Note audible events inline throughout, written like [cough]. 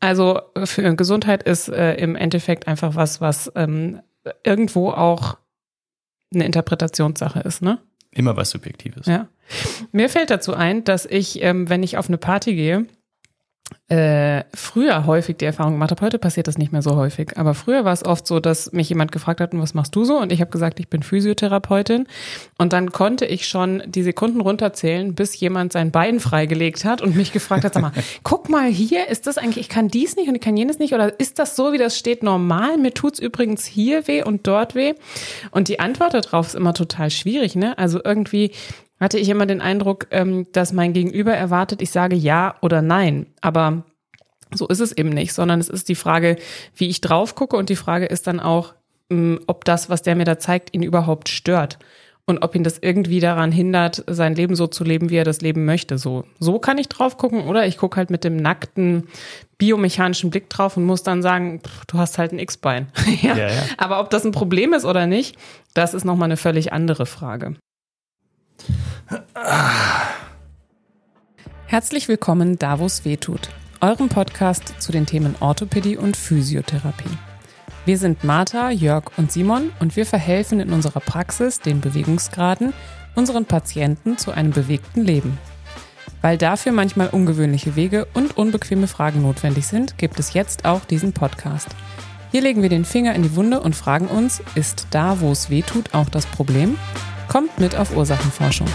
Also für Gesundheit ist äh, im Endeffekt einfach was, was ähm, irgendwo auch eine Interpretationssache ist, ne? Immer was Subjektives. Ja. Mir fällt dazu ein, dass ich, ähm, wenn ich auf eine Party gehe, äh, früher häufig die Erfahrung gemacht habe, heute passiert das nicht mehr so häufig, aber früher war es oft so, dass mich jemand gefragt hat, was machst du so? Und ich habe gesagt, ich bin Physiotherapeutin. Und dann konnte ich schon die Sekunden runterzählen, bis jemand sein Bein freigelegt hat und mich gefragt hat, sag mal, [laughs] guck mal hier, ist das eigentlich, ich kann dies nicht und ich kann jenes nicht oder ist das so, wie das steht, normal? Mir tut's übrigens hier weh und dort weh. Und die Antwort darauf ist immer total schwierig, ne? Also irgendwie hatte ich immer den Eindruck, ähm, dass mein Gegenüber erwartet, ich sage ja oder nein. Aber so ist es eben nicht, sondern es ist die Frage, wie ich drauf gucke und die Frage ist dann auch, ähm, ob das, was der mir da zeigt, ihn überhaupt stört und ob ihn das irgendwie daran hindert, sein Leben so zu leben, wie er das leben möchte. So, so kann ich drauf gucken oder ich gucke halt mit dem nackten biomechanischen Blick drauf und muss dann sagen, pff, du hast halt ein X-Bein. [laughs] ja. Ja, ja. Aber ob das ein Problem ist oder nicht, das ist nochmal eine völlig andere Frage. Herzlich willkommen da, wo es weh tut, eurem Podcast zu den Themen Orthopädie und Physiotherapie. Wir sind Martha, Jörg und Simon und wir verhelfen in unserer Praxis den Bewegungsgraden unseren Patienten zu einem bewegten Leben. Weil dafür manchmal ungewöhnliche Wege und unbequeme Fragen notwendig sind, gibt es jetzt auch diesen Podcast. Hier legen wir den Finger in die Wunde und fragen uns, ist da, wo es weh tut, auch das Problem? Kommt mit auf Ursachenforschung.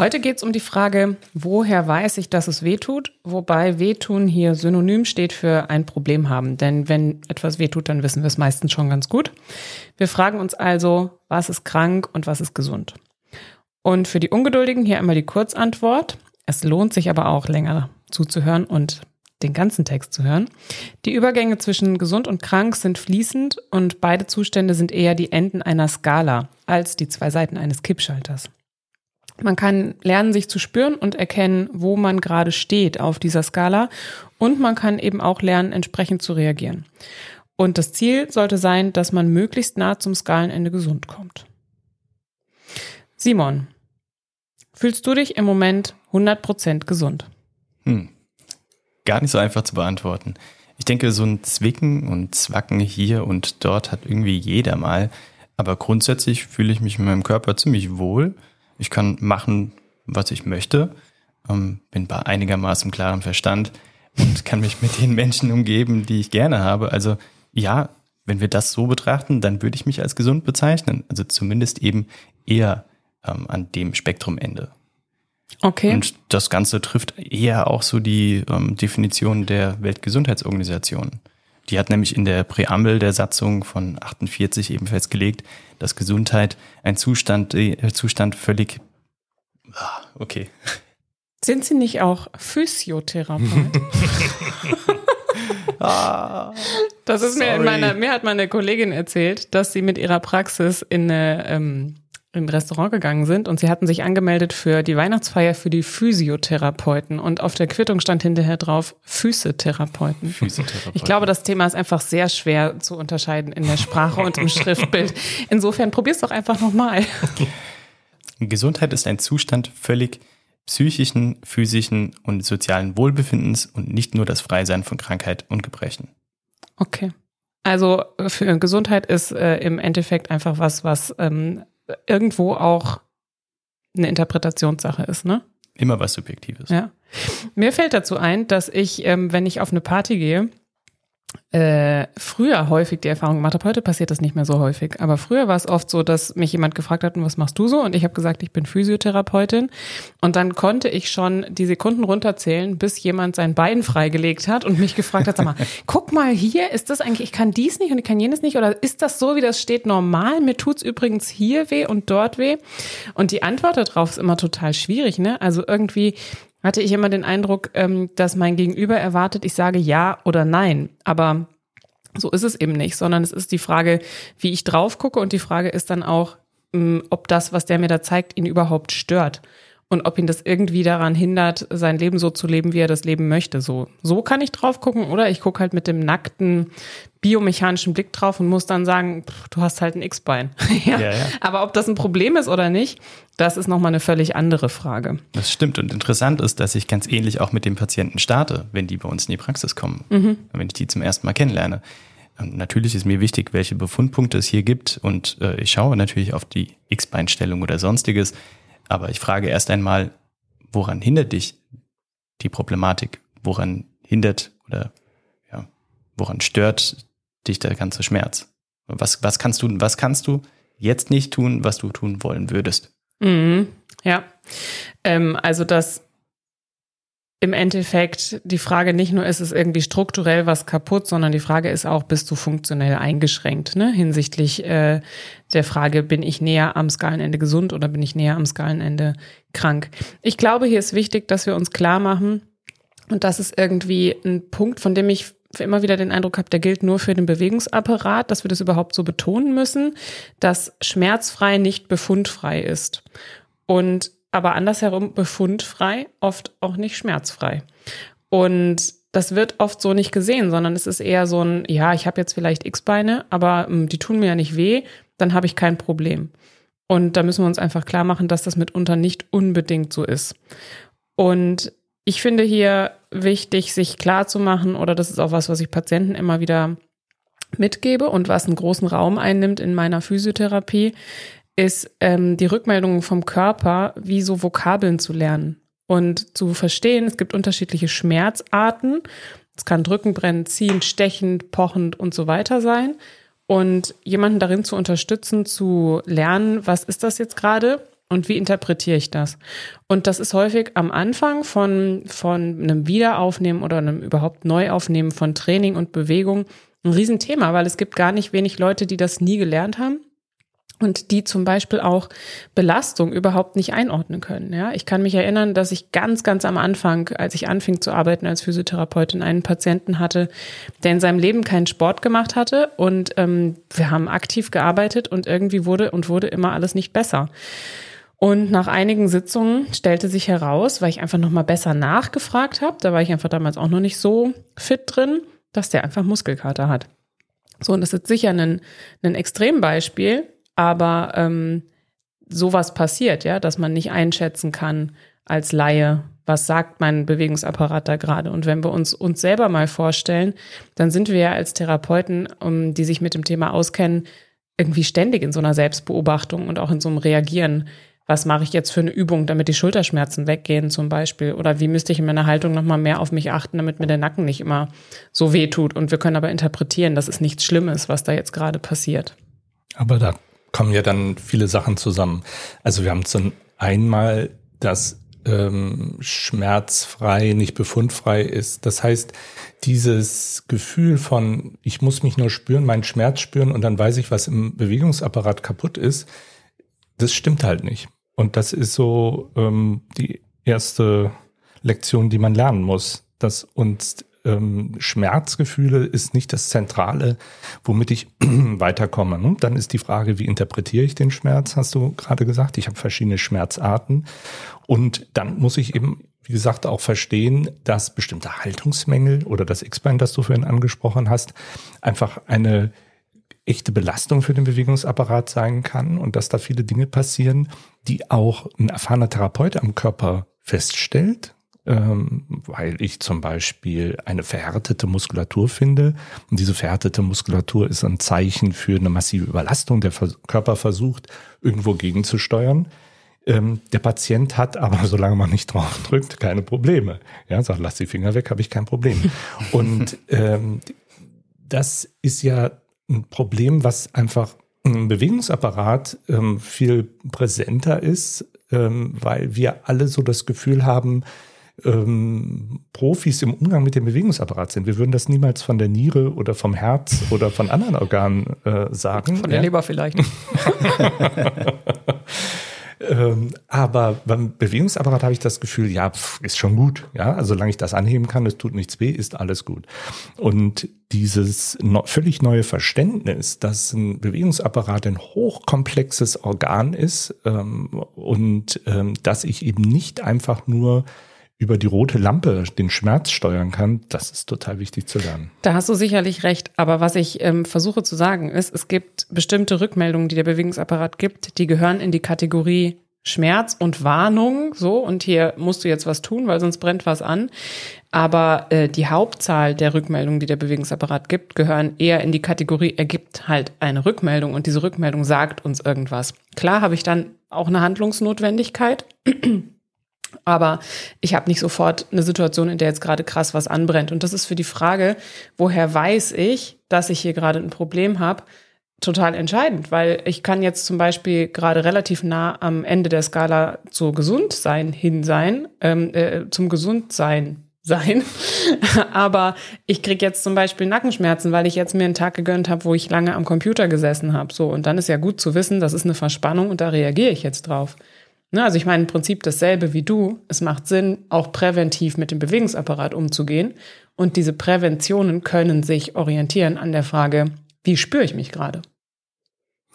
Heute geht es um die Frage, woher weiß ich, dass es wehtut, wobei wehtun hier synonym steht für ein Problem haben. Denn wenn etwas wehtut, dann wissen wir es meistens schon ganz gut. Wir fragen uns also, was ist krank und was ist gesund. Und für die Ungeduldigen hier einmal die Kurzantwort. Es lohnt sich aber auch länger zuzuhören und den ganzen Text zu hören. Die Übergänge zwischen gesund und krank sind fließend und beide Zustände sind eher die Enden einer Skala als die zwei Seiten eines Kippschalters. Man kann lernen, sich zu spüren und erkennen, wo man gerade steht auf dieser Skala und man kann eben auch lernen, entsprechend zu reagieren. Und das Ziel sollte sein, dass man möglichst nah zum Skalenende gesund kommt. Simon, fühlst du dich im Moment 100% gesund? Hm gar nicht so einfach zu beantworten. Ich denke, so ein Zwicken und Zwacken hier und dort hat irgendwie jeder mal. Aber grundsätzlich fühle ich mich in meinem Körper ziemlich wohl. Ich kann machen, was ich möchte. Ähm, bin bei einigermaßen klarem Verstand und [laughs] kann mich mit den Menschen umgeben, die ich gerne habe. Also ja, wenn wir das so betrachten, dann würde ich mich als gesund bezeichnen. Also zumindest eben eher ähm, an dem Spektrumende. Okay. Und das Ganze trifft eher auch so die ähm, Definition der Weltgesundheitsorganisation. Die hat nämlich in der Präambel der Satzung von 48 eben festgelegt, dass Gesundheit ein Zustand, äh, Zustand völlig, ah, okay. Sind Sie nicht auch Physiotherapeut? [laughs] ah, das ist sorry. mir in meiner, mir hat meine Kollegin erzählt, dass sie mit ihrer Praxis in eine ähm, in ein Restaurant gegangen sind und sie hatten sich angemeldet für die Weihnachtsfeier für die Physiotherapeuten und auf der Quittung stand hinterher drauf Füßetherapeuten. Physiotherapeuten. Ich glaube, das Thema ist einfach sehr schwer zu unterscheiden in der Sprache und im [laughs] Schriftbild. Insofern probier's doch einfach nochmal. Gesundheit ist ein Zustand völlig psychischen, physischen und sozialen Wohlbefindens und nicht nur das Freisein von Krankheit und Gebrechen. Okay. Also für Gesundheit ist äh, im Endeffekt einfach was, was ähm, irgendwo auch eine Interpretationssache ist, ne? Immer was Subjektives. Ja. Mir fällt dazu ein, dass ich, ähm, wenn ich auf eine Party gehe, äh, früher häufig die Erfahrung gemacht habe, heute passiert das nicht mehr so häufig, aber früher war es oft so, dass mich jemand gefragt hat, was machst du so? Und ich habe gesagt, ich bin Physiotherapeutin. Und dann konnte ich schon die Sekunden runterzählen, bis jemand sein Bein freigelegt hat und mich gefragt hat, sag mal, [laughs] guck mal hier, ist das eigentlich, ich kann dies nicht und ich kann jenes nicht oder ist das so, wie das steht, normal? Mir tut's übrigens hier weh und dort weh. Und die Antwort darauf ist immer total schwierig, ne? Also irgendwie hatte ich immer den Eindruck, ähm, dass mein Gegenüber erwartet, ich sage ja oder nein. Aber so ist es eben nicht, sondern es ist die Frage, wie ich drauf gucke und die Frage ist dann auch, ähm, ob das, was der mir da zeigt, ihn überhaupt stört und ob ihn das irgendwie daran hindert, sein Leben so zu leben, wie er das leben möchte. So, so kann ich drauf gucken oder ich gucke halt mit dem nackten biomechanischen Blick drauf und muss dann sagen, pff, du hast halt ein X-Bein. [laughs] ja. Ja, ja. Aber ob das ein Problem ist oder nicht, das ist nochmal eine völlig andere Frage. Das stimmt. Und interessant ist, dass ich ganz ähnlich auch mit den Patienten starte, wenn die bei uns in die Praxis kommen, mhm. wenn ich die zum ersten Mal kennenlerne. Und natürlich ist mir wichtig, welche Befundpunkte es hier gibt. Und äh, ich schaue natürlich auf die X-Beinstellung oder sonstiges. Aber ich frage erst einmal, woran hindert dich die Problematik? Woran hindert oder ja, woran stört dich der ganze Schmerz? Was, was kannst du, was kannst du jetzt nicht tun, was du tun wollen würdest? Mhm, ja. Ähm, also das im Endeffekt die Frage nicht nur, ist es irgendwie strukturell was kaputt, sondern die Frage ist auch, bist du funktionell eingeschränkt, ne? Hinsichtlich äh, der Frage, bin ich näher am Skalenende gesund oder bin ich näher am Skalenende krank? Ich glaube, hier ist wichtig, dass wir uns klar machen, und das ist irgendwie ein Punkt, von dem ich immer wieder den Eindruck habe, der gilt nur für den Bewegungsapparat, dass wir das überhaupt so betonen müssen, dass schmerzfrei nicht befundfrei ist. Und aber andersherum befundfrei, oft auch nicht schmerzfrei. Und das wird oft so nicht gesehen, sondern es ist eher so ein, ja, ich habe jetzt vielleicht X-Beine, aber mh, hm, die tun mir ja nicht weh, dann habe ich kein Problem. Und da müssen wir uns einfach klar machen, dass das mitunter nicht unbedingt so ist. Und ich finde hier wichtig, sich klar zu machen, oder das ist auch was, was ich Patienten immer wieder mitgebe und was einen großen Raum einnimmt in meiner Physiotherapie, ist ähm, die Rückmeldung vom Körper, wie so Vokabeln zu lernen und zu verstehen, es gibt unterschiedliche Schmerzarten. Es kann drücken, brennen, ziehen, stechend, pochend und so weiter sein. Und jemanden darin zu unterstützen, zu lernen, was ist das jetzt gerade und wie interpretiere ich das? Und das ist häufig am Anfang von, von einem Wiederaufnehmen oder einem überhaupt Neuaufnehmen von Training und Bewegung ein Riesenthema, weil es gibt gar nicht wenig Leute, die das nie gelernt haben und die zum Beispiel auch Belastung überhaupt nicht einordnen können. Ja, ich kann mich erinnern, dass ich ganz, ganz am Anfang, als ich anfing zu arbeiten als Physiotherapeutin, einen Patienten hatte, der in seinem Leben keinen Sport gemacht hatte und ähm, wir haben aktiv gearbeitet und irgendwie wurde und wurde immer alles nicht besser. Und nach einigen Sitzungen stellte sich heraus, weil ich einfach noch mal besser nachgefragt habe, da war ich einfach damals auch noch nicht so fit drin, dass der einfach Muskelkater hat. So, und das ist sicher ein, ein Extrembeispiel, aber ähm, sowas passiert, ja, dass man nicht einschätzen kann als Laie, was sagt mein Bewegungsapparat da gerade. Und wenn wir uns uns selber mal vorstellen, dann sind wir ja als Therapeuten, um, die sich mit dem Thema auskennen, irgendwie ständig in so einer Selbstbeobachtung und auch in so einem Reagieren. Was mache ich jetzt für eine Übung, damit die Schulterschmerzen weggehen zum Beispiel? Oder wie müsste ich in meiner Haltung nochmal mehr auf mich achten, damit mir der Nacken nicht immer so weh tut? Und wir können aber interpretieren, das ist nichts Schlimmes, was da jetzt gerade passiert. Aber da kommen ja dann viele Sachen zusammen. Also wir haben zum einmal, dass ähm, schmerzfrei nicht befundfrei ist. Das heißt, dieses Gefühl von, ich muss mich nur spüren, meinen Schmerz spüren und dann weiß ich, was im Bewegungsapparat kaputt ist, das stimmt halt nicht. Und das ist so ähm, die erste Lektion, die man lernen muss, dass uns ähm, Schmerzgefühle ist nicht das Zentrale, womit ich [clears throat] weiterkomme. Ne? Dann ist die Frage, wie interpretiere ich den Schmerz, hast du gerade gesagt. Ich habe verschiedene Schmerzarten. Und dann muss ich eben, wie gesagt, auch verstehen, dass bestimmte Haltungsmängel oder das X-Bein, das du vorhin angesprochen hast, einfach eine echte Belastung für den Bewegungsapparat sein kann und dass da viele Dinge passieren, die auch ein erfahrener Therapeut am Körper feststellt ähm, weil ich zum Beispiel eine verhärtete Muskulatur finde. Und diese verhärtete Muskulatur ist ein Zeichen für eine massive Überlastung. Der Körper versucht, irgendwo gegenzusteuern. Ähm, der Patient hat aber, [laughs] solange man nicht drauf drückt, keine Probleme. Ja, sagt, lass die Finger weg, habe ich kein Problem. [laughs] Und ähm, das ist ja ein Problem, was einfach im Bewegungsapparat ähm, viel präsenter ist, ähm, weil wir alle so das Gefühl haben, ähm, Profis im Umgang mit dem Bewegungsapparat sind. Wir würden das niemals von der Niere oder vom Herz oder von anderen Organen äh, sagen. Von der ja? Leber vielleicht. [laughs] ähm, aber beim Bewegungsapparat habe ich das Gefühl, ja, pff, ist schon gut. Ja, also solange ich das anheben kann, es tut nichts weh, ist alles gut. Und dieses no völlig neue Verständnis, dass ein Bewegungsapparat ein hochkomplexes Organ ist ähm, und ähm, dass ich eben nicht einfach nur über die rote Lampe den Schmerz steuern kann, das ist total wichtig zu lernen. Da hast du sicherlich recht. Aber was ich ähm, versuche zu sagen ist, es gibt bestimmte Rückmeldungen, die der Bewegungsapparat gibt, die gehören in die Kategorie Schmerz und Warnung, so, und hier musst du jetzt was tun, weil sonst brennt was an. Aber äh, die Hauptzahl der Rückmeldungen, die der Bewegungsapparat gibt, gehören eher in die Kategorie, er gibt halt eine Rückmeldung und diese Rückmeldung sagt uns irgendwas. Klar habe ich dann auch eine Handlungsnotwendigkeit. Aber ich habe nicht sofort eine Situation, in der jetzt gerade krass was anbrennt. Und das ist für die Frage, woher weiß ich, dass ich hier gerade ein Problem habe, total entscheidend, weil ich kann jetzt zum Beispiel gerade relativ nah am Ende der Skala zu Gesundsein hin sein, ähm, äh, zum Gesundsein sein. [laughs] Aber ich krieg jetzt zum Beispiel Nackenschmerzen, weil ich jetzt mir einen Tag gegönnt habe, wo ich lange am Computer gesessen habe. So, und dann ist ja gut zu wissen, das ist eine Verspannung und da reagiere ich jetzt drauf. Ne, also ich meine im Prinzip dasselbe wie du. Es macht Sinn, auch präventiv mit dem Bewegungsapparat umzugehen. Und diese Präventionen können sich orientieren an der Frage, wie spüre ich mich gerade?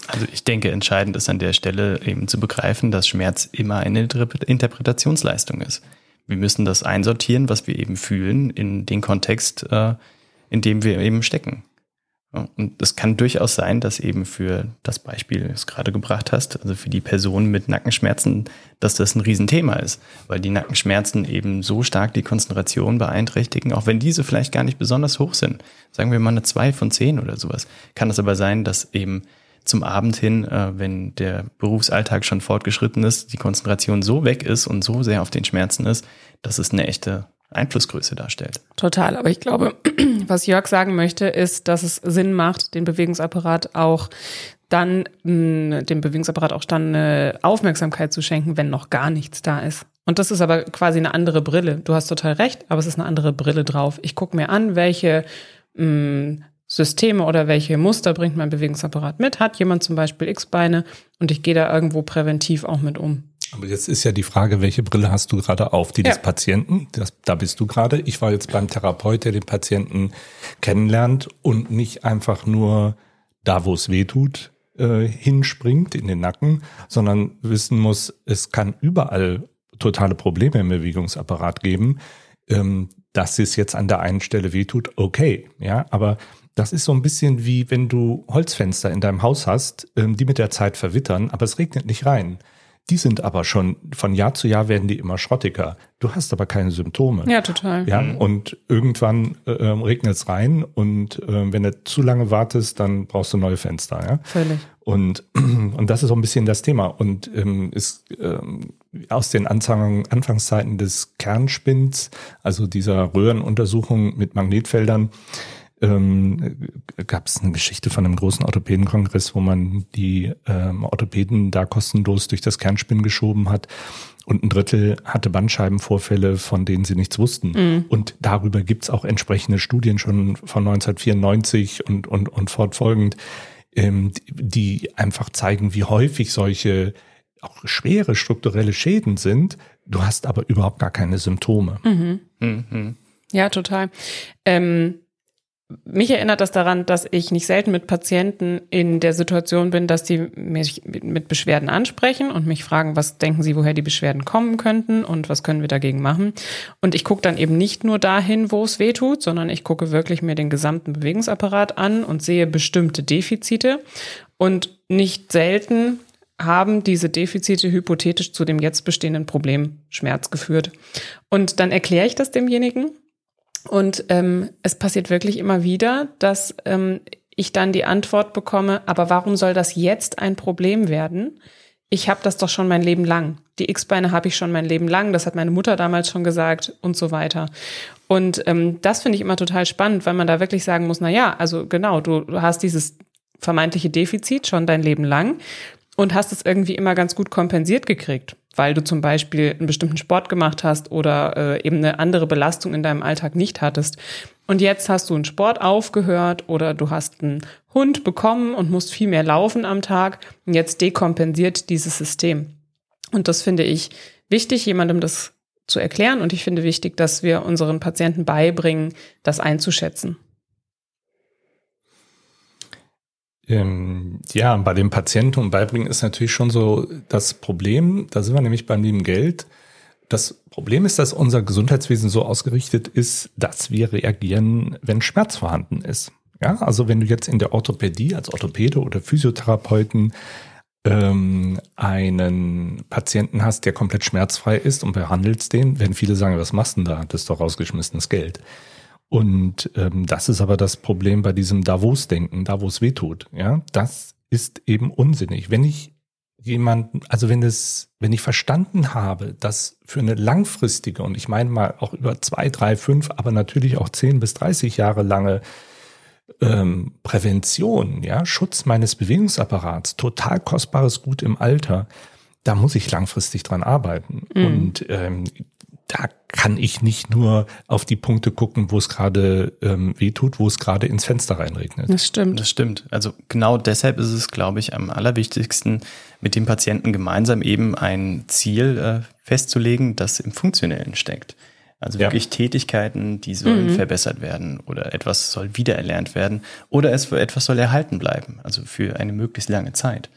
Also ich denke, entscheidend ist an der Stelle eben zu begreifen, dass Schmerz immer eine Interpretationsleistung ist. Wir müssen das einsortieren, was wir eben fühlen, in den Kontext, äh, in dem wir eben stecken. Und es kann durchaus sein, dass eben für das Beispiel, das du gerade gebracht hast, also für die Person mit Nackenschmerzen, dass das ein Riesenthema ist, weil die Nackenschmerzen eben so stark die Konzentration beeinträchtigen, auch wenn diese vielleicht gar nicht besonders hoch sind. Sagen wir mal eine zwei von zehn oder sowas. Kann es aber sein, dass eben zum Abend hin, äh, wenn der Berufsalltag schon fortgeschritten ist, die Konzentration so weg ist und so sehr auf den Schmerzen ist, dass es eine echte Einflussgröße darstellt. Total, aber ich glaube, was Jörg sagen möchte, ist, dass es Sinn macht, den Bewegungsapparat auch dann, mh, dem Bewegungsapparat auch dann eine Aufmerksamkeit zu schenken, wenn noch gar nichts da ist. Und das ist aber quasi eine andere Brille. Du hast total recht, aber es ist eine andere Brille drauf. Ich gucke mir an, welche mh, Systeme oder welche Muster bringt mein Bewegungsapparat mit. Hat jemand zum Beispiel X-Beine und ich gehe da irgendwo präventiv auch mit um. Aber jetzt ist ja die Frage, welche Brille hast du gerade auf? Die ja. des Patienten? Das, da bist du gerade. Ich war jetzt beim Therapeut, der den Patienten kennenlernt und nicht einfach nur da, wo es weh tut, äh, hinspringt in den Nacken, sondern wissen muss, es kann überall totale Probleme im Bewegungsapparat geben. Ähm, dass es jetzt an der einen Stelle wehtut, okay, ja, aber das ist so ein bisschen wie wenn du Holzfenster in deinem Haus hast, ähm, die mit der Zeit verwittern, aber es regnet nicht rein. Die sind aber schon, von Jahr zu Jahr werden die immer schrottiger. Du hast aber keine Symptome. Ja, total. Ja, mhm. und irgendwann äh, ähm, regnet es rein und äh, wenn du zu lange wartest, dann brauchst du neue Fenster. Ja? Völlig. Und, [clears throat] und das ist so ein bisschen das Thema. Und ähm, ist ähm, aus den Anfang, Anfangszeiten des Kernspins, also dieser Röhrenuntersuchung mit Magnetfeldern, ähm, gab es eine Geschichte von einem großen Orthopädenkongress, wo man die ähm, Orthopäden da kostenlos durch das Kernspinn geschoben hat. Und ein Drittel hatte Bandscheibenvorfälle, von denen sie nichts wussten. Mhm. Und darüber gibt's auch entsprechende Studien schon von 1994 und, und, und fortfolgend, ähm, die einfach zeigen, wie häufig solche auch schwere strukturelle Schäden sind. Du hast aber überhaupt gar keine Symptome. Mhm. Mhm. Ja, total. Ähm mich erinnert das daran, dass ich nicht selten mit Patienten in der Situation bin, dass die mich mit Beschwerden ansprechen und mich fragen, was denken sie, woher die Beschwerden kommen könnten und was können wir dagegen machen. Und ich gucke dann eben nicht nur dahin, wo es weh tut, sondern ich gucke wirklich mir den gesamten Bewegungsapparat an und sehe bestimmte Defizite. Und nicht selten haben diese Defizite hypothetisch zu dem jetzt bestehenden Problem Schmerz geführt. Und dann erkläre ich das demjenigen und ähm, es passiert wirklich immer wieder, dass ähm, ich dann die Antwort bekomme, aber warum soll das jetzt ein Problem werden? Ich habe das doch schon mein Leben lang. Die X-Beine habe ich schon mein Leben lang. Das hat meine Mutter damals schon gesagt und so weiter. Und ähm, das finde ich immer total spannend, weil man da wirklich sagen muss, na ja, also genau, du, du hast dieses vermeintliche Defizit schon dein Leben lang und hast es irgendwie immer ganz gut kompensiert gekriegt weil du zum Beispiel einen bestimmten Sport gemacht hast oder äh, eben eine andere Belastung in deinem Alltag nicht hattest. Und jetzt hast du einen Sport aufgehört oder du hast einen Hund bekommen und musst viel mehr laufen am Tag. Und jetzt dekompensiert dieses System. Und das finde ich wichtig, jemandem das zu erklären. Und ich finde wichtig, dass wir unseren Patienten beibringen, das einzuschätzen. Ähm, ja, bei dem Patienten und Beibringen ist natürlich schon so das Problem, da sind wir nämlich beim lieben Geld. Das Problem ist, dass unser Gesundheitswesen so ausgerichtet ist, dass wir reagieren, wenn Schmerz vorhanden ist. Ja, also wenn du jetzt in der Orthopädie als Orthopäde oder Physiotherapeuten ähm, einen Patienten hast, der komplett schmerzfrei ist und behandelst den, werden viele sagen, was machst du denn da? Das ist doch rausgeschmissenes Geld. Und ähm, das ist aber das Problem bei diesem da wo es denken da wo es weh tut. Ja, das ist eben unsinnig. Wenn ich jemanden, also wenn es, wenn ich verstanden habe, dass für eine langfristige und ich meine mal auch über zwei, drei, fünf, aber natürlich auch zehn bis dreißig Jahre lange ähm, Prävention, ja, Schutz meines Bewegungsapparats, total kostbares Gut im Alter, da muss ich langfristig dran arbeiten. Mhm. Und ähm, da kann ich nicht nur auf die Punkte gucken, wo es gerade ähm, wehtut, wo es gerade ins Fenster reinregnet. Das stimmt. Das stimmt. Also genau deshalb ist es, glaube ich, am allerwichtigsten, mit dem Patienten gemeinsam eben ein Ziel äh, festzulegen, das im Funktionellen steckt. Also wirklich ja. Tätigkeiten, die sollen mhm. verbessert werden oder etwas soll wiedererlernt werden oder es für etwas soll erhalten bleiben, also für eine möglichst lange Zeit.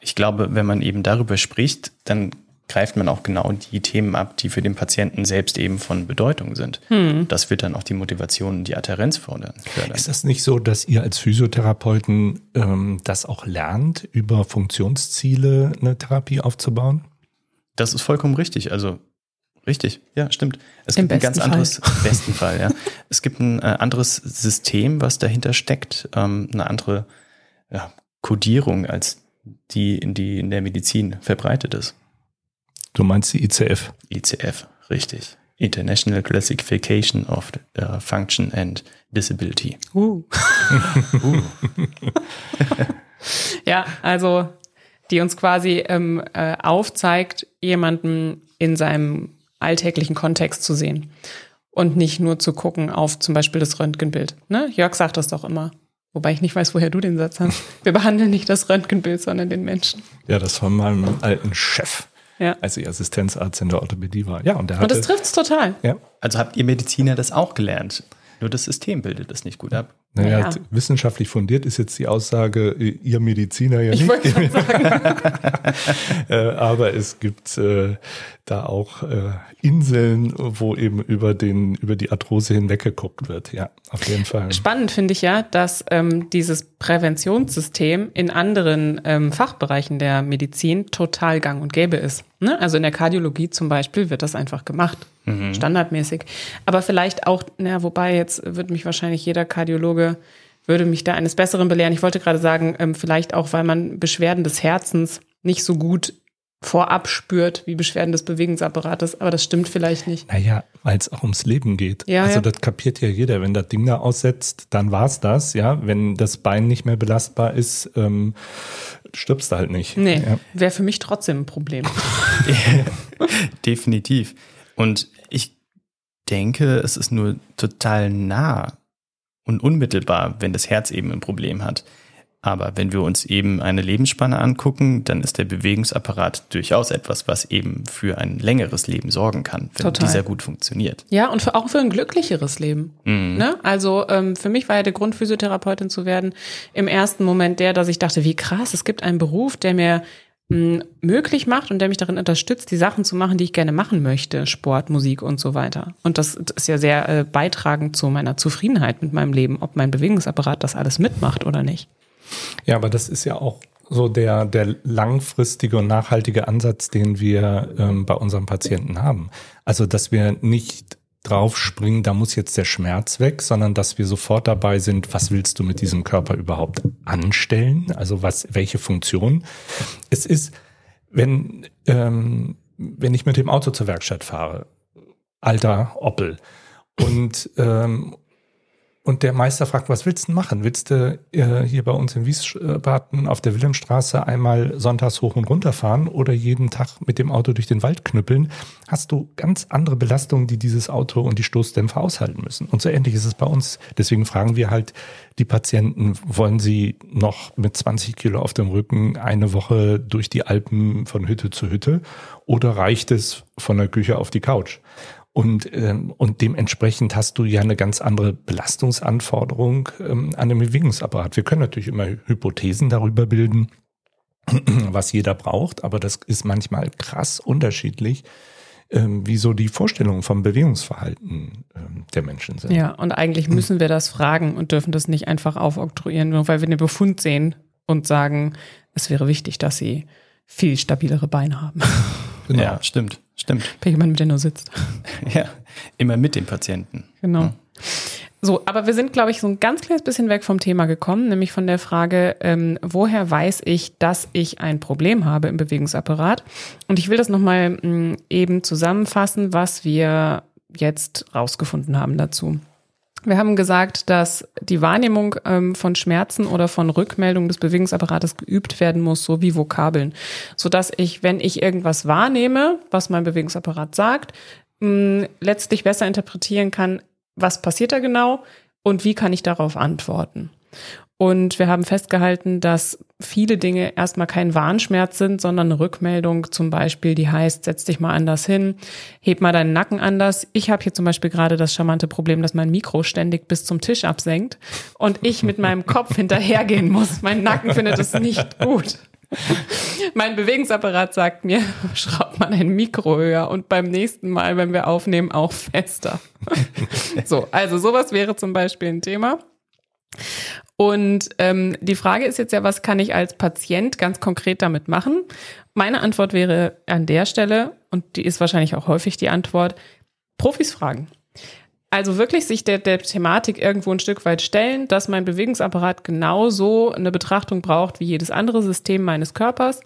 Ich glaube, wenn man eben darüber spricht, dann greift man auch genau die Themen ab, die für den Patienten selbst eben von Bedeutung sind. Hm. Das wird dann auch die Motivation und die Adherenz fordern. Fördern. Ist das nicht so, dass ihr als Physiotherapeuten ähm, das auch lernt, über Funktionsziele eine Therapie aufzubauen? Das ist vollkommen richtig. Also Richtig, ja, stimmt. Es Im gibt ein ganz Fall. anderes, [laughs] im besten Fall, ja. Es gibt ein äh, anderes System, was dahinter steckt, ähm, eine andere ja, Kodierung als die, in die in der Medizin verbreitet ist. Du meinst die ICF? ICF, richtig. International Classification of uh, Function and Disability. Uh. [laughs] uh. [laughs] ja, also die uns quasi ähm, äh, aufzeigt, jemanden in seinem alltäglichen Kontext zu sehen und nicht nur zu gucken auf zum Beispiel das Röntgenbild. Ne? Jörg sagt das doch immer. Wobei ich nicht weiß, woher du den Satz hast. Wir behandeln nicht das Röntgenbild, sondern den Menschen. Ja, das von meinem alten Chef, ja. als ich Assistenzarzt in der Orthopädie war. Ja, und der hatte, Und das trifft es total. Ja. Also habt ihr Mediziner das auch gelernt? Nur das System bildet das nicht gut ab. Naja, ja. wissenschaftlich fundiert ist jetzt die Aussage, ihr Mediziner ja nicht. Ich wollte [laughs] sagen. Äh, aber es gibt äh, da auch äh, Inseln, wo eben über den über die Arthrose hinweggeguckt wird. Ja, auf jeden Fall. Spannend finde ich ja, dass ähm, dieses Präventionssystem in anderen ähm, Fachbereichen der Medizin total gang und gäbe ist. Ne? Also in der Kardiologie zum Beispiel wird das einfach gemacht, mhm. standardmäßig. Aber vielleicht auch, na, wobei jetzt wird mich wahrscheinlich jeder Kardiologe würde mich da eines Besseren belehren. Ich wollte gerade sagen, ähm, vielleicht auch, weil man Beschwerden des Herzens nicht so gut vorab spürt, wie Beschwerden des Bewegungsapparates, aber das stimmt vielleicht nicht. Naja, weil es auch ums Leben geht. Ja, also ja. das kapiert ja jeder. Wenn das Ding da aussetzt, dann war's das, ja. Wenn das Bein nicht mehr belastbar ist, ähm, stirbst du halt nicht. Nee, ja. wäre für mich trotzdem ein Problem. [laughs] [laughs] Definitiv. Und ich denke, es ist nur total nah und unmittelbar, wenn das Herz eben ein Problem hat. Aber wenn wir uns eben eine Lebensspanne angucken, dann ist der Bewegungsapparat durchaus etwas, was eben für ein längeres Leben sorgen kann, wenn Total. dieser gut funktioniert. Ja, und für, auch für ein glücklicheres Leben. Mhm. Ne? Also ähm, für mich war ja der Grund, Physiotherapeutin zu werden, im ersten Moment der, dass ich dachte, wie krass, es gibt einen Beruf, der mir mh, möglich macht und der mich darin unterstützt, die Sachen zu machen, die ich gerne machen möchte, Sport, Musik und so weiter. Und das ist ja sehr äh, beitragend zu meiner Zufriedenheit mit meinem Leben, ob mein Bewegungsapparat das alles mitmacht oder nicht. Ja, aber das ist ja auch so der, der langfristige und nachhaltige Ansatz, den wir ähm, bei unseren Patienten haben. Also, dass wir nicht draufspringen, da muss jetzt der Schmerz weg, sondern dass wir sofort dabei sind, was willst du mit diesem Körper überhaupt anstellen? Also was, welche Funktion? Es ist, wenn, ähm, wenn ich mit dem Auto zur Werkstatt fahre, alter Opel, und ähm, und der Meister fragt, was willst du machen? Willst du äh, hier bei uns in Wiesbaden auf der Wilhelmstraße einmal sonntags hoch und runter fahren oder jeden Tag mit dem Auto durch den Wald knüppeln? Hast du ganz andere Belastungen, die dieses Auto und die Stoßdämpfer aushalten müssen. Und so ähnlich ist es bei uns. Deswegen fragen wir halt die Patienten, wollen sie noch mit 20 Kilo auf dem Rücken eine Woche durch die Alpen von Hütte zu Hütte oder reicht es von der Küche auf die Couch? Und, ähm, und dementsprechend hast du ja eine ganz andere Belastungsanforderung ähm, an dem Bewegungsapparat. Wir können natürlich immer Hypothesen darüber bilden, [clears throat] was jeder braucht, aber das ist manchmal krass unterschiedlich, ähm, wie so die Vorstellungen vom Bewegungsverhalten ähm, der Menschen sind. Ja, und eigentlich müssen wir das fragen und dürfen das nicht einfach aufoktroyieren, nur weil wir den Befund sehen und sagen, es wäre wichtig, dass sie viel stabilere Beine haben. Genau. Ja, stimmt, stimmt. Bei jemandem, der nur sitzt. [laughs] Ja, immer mit dem Patienten. Genau. Ja. So, aber wir sind, glaube ich, so ein ganz kleines bisschen weg vom Thema gekommen, nämlich von der Frage, ähm, woher weiß ich, dass ich ein Problem habe im Bewegungsapparat? Und ich will das nochmal mm, eben zusammenfassen, was wir jetzt rausgefunden haben dazu. Wir haben gesagt, dass die Wahrnehmung ähm, von Schmerzen oder von Rückmeldungen des Bewegungsapparates geübt werden muss, so wie Vokabeln. Sodass ich, wenn ich irgendwas wahrnehme, was mein Bewegungsapparat sagt, mh, letztlich besser interpretieren kann, was passiert da genau und wie kann ich darauf antworten. Und wir haben festgehalten, dass viele Dinge erstmal kein Warnschmerz sind, sondern eine Rückmeldung zum Beispiel, die heißt, setz dich mal anders hin, heb mal deinen Nacken anders. Ich habe hier zum Beispiel gerade das charmante Problem, dass mein Mikro ständig bis zum Tisch absenkt und ich mit meinem Kopf [laughs] hinterhergehen muss. Mein Nacken findet es nicht gut. Mein Bewegungsapparat sagt mir, schraub mal ein Mikro höher und beim nächsten Mal, wenn wir aufnehmen, auch fester. So, also sowas wäre zum Beispiel ein Thema. Und ähm, die Frage ist jetzt ja, was kann ich als Patient ganz konkret damit machen? Meine Antwort wäre an der Stelle, und die ist wahrscheinlich auch häufig die Antwort, Profis fragen. Also wirklich sich der, der Thematik irgendwo ein Stück weit stellen, dass mein Bewegungsapparat genauso eine Betrachtung braucht wie jedes andere System meines Körpers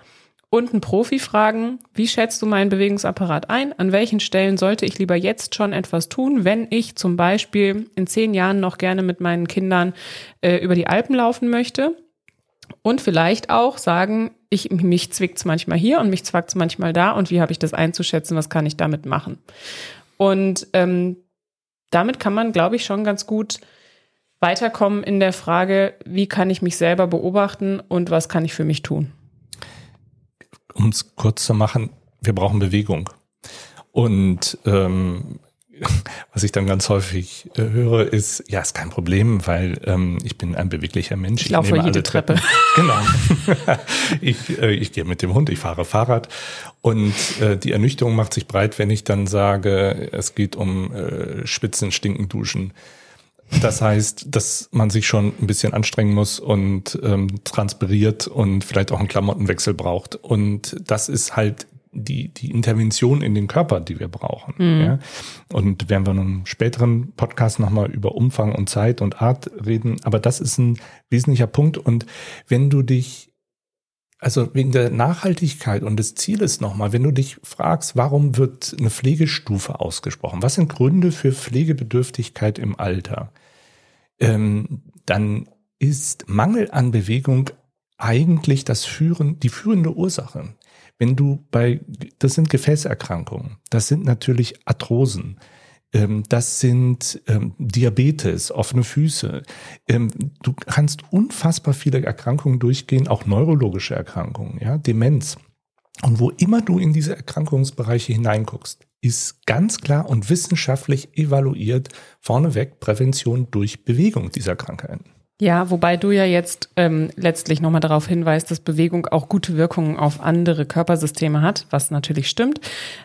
und einen Profi fragen, wie schätzt du meinen Bewegungsapparat ein? An welchen Stellen sollte ich lieber jetzt schon etwas tun, wenn ich zum Beispiel in zehn Jahren noch gerne mit meinen Kindern äh, über die Alpen laufen möchte? Und vielleicht auch sagen, ich, mich zwickt's manchmal hier und mich zwackt's manchmal da und wie habe ich das einzuschätzen, was kann ich damit machen? Und ähm, damit kann man, glaube ich, schon ganz gut weiterkommen in der Frage, wie kann ich mich selber beobachten und was kann ich für mich tun? Um es kurz zu machen, wir brauchen Bewegung. Und ähm, [laughs] was ich dann ganz häufig äh, höre, ist, ja, ist kein Problem, weil ähm, ich bin ein beweglicher Mensch. Ich, ich laufe jede Treppe. [laughs] Genau. [laughs] ich äh, ich gehe mit dem Hund, ich fahre Fahrrad. Und äh, die Ernüchterung macht sich breit, wenn ich dann sage, es geht um äh, Spitzen, Stinken, Duschen. Das heißt, dass man sich schon ein bisschen anstrengen muss und ähm, transpiriert und vielleicht auch einen Klamottenwechsel braucht. Und das ist halt die, die Intervention in den Körper, die wir brauchen. Mhm. Ja? Und werden wir in einem späteren Podcast nochmal über Umfang und Zeit und Art reden. Aber das ist ein wesentlicher Punkt. Und wenn du dich also wegen der Nachhaltigkeit und des Zieles nochmal, wenn du dich fragst, warum wird eine Pflegestufe ausgesprochen? Was sind Gründe für Pflegebedürftigkeit im Alter? Ähm, dann ist Mangel an Bewegung eigentlich das führen, die führende Ursache. Wenn du bei, das sind Gefäßerkrankungen, das sind natürlich Arthrosen, das sind ähm, Diabetes, offene Füße. Ähm, du kannst unfassbar viele Erkrankungen durchgehen, auch neurologische Erkrankungen, ja, Demenz. Und wo immer du in diese Erkrankungsbereiche hineinguckst, ist ganz klar und wissenschaftlich evaluiert vorneweg Prävention durch Bewegung dieser Krankheiten. Ja, wobei du ja jetzt ähm, letztlich nochmal darauf hinweist, dass Bewegung auch gute Wirkungen auf andere Körpersysteme hat, was natürlich stimmt.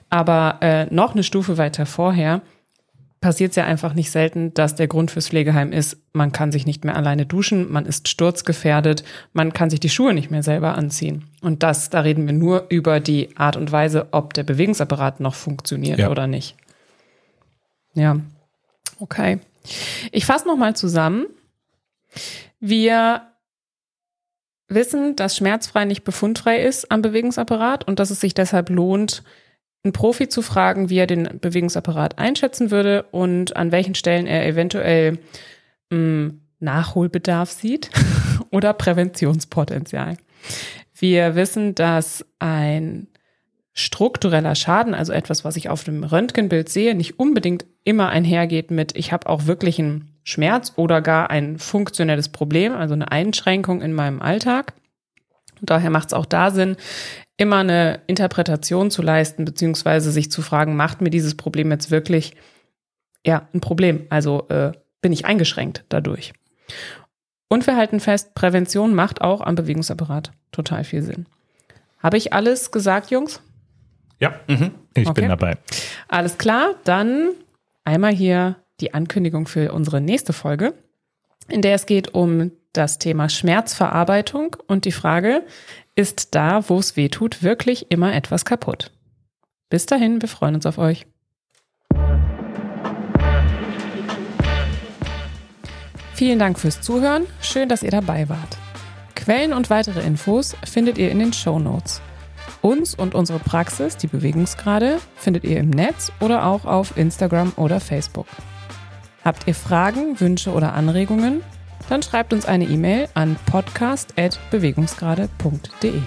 Aber äh, noch eine Stufe weiter vorher passiert es ja einfach nicht selten, dass der Grund fürs Pflegeheim ist, man kann sich nicht mehr alleine duschen, man ist sturzgefährdet, man kann sich die Schuhe nicht mehr selber anziehen. Und das, da reden wir nur über die Art und Weise, ob der Bewegungsapparat noch funktioniert ja. oder nicht. Ja, okay. Ich fasse nochmal zusammen. Wir wissen, dass schmerzfrei nicht befundfrei ist am Bewegungsapparat und dass es sich deshalb lohnt, einen Profi zu fragen, wie er den Bewegungsapparat einschätzen würde und an welchen Stellen er eventuell mh, Nachholbedarf sieht [laughs] oder Präventionspotenzial. Wir wissen, dass ein struktureller Schaden, also etwas, was ich auf dem Röntgenbild sehe, nicht unbedingt immer einhergeht mit, ich habe auch wirklich einen Schmerz oder gar ein funktionelles Problem, also eine Einschränkung in meinem Alltag. Und daher macht es auch da Sinn, immer eine Interpretation zu leisten, beziehungsweise sich zu fragen, macht mir dieses Problem jetzt wirklich ja ein Problem? Also äh, bin ich eingeschränkt dadurch? Und wir halten fest, Prävention macht auch am Bewegungsapparat total viel Sinn. Habe ich alles gesagt, Jungs? Ja, mhm. ich okay. bin dabei. Alles klar, dann einmal hier die Ankündigung für unsere nächste Folge, in der es geht um das Thema Schmerzverarbeitung und die Frage, ist da, wo es weh tut, wirklich immer etwas kaputt? Bis dahin, wir freuen uns auf euch. Vielen Dank fürs Zuhören. Schön, dass ihr dabei wart. Quellen und weitere Infos findet ihr in den Show Notes. Uns und unsere Praxis, die Bewegungsgrade, findet ihr im Netz oder auch auf Instagram oder Facebook. Habt ihr Fragen, Wünsche oder Anregungen? Dann schreibt uns eine E-Mail an podcast.bewegungsgrade.de.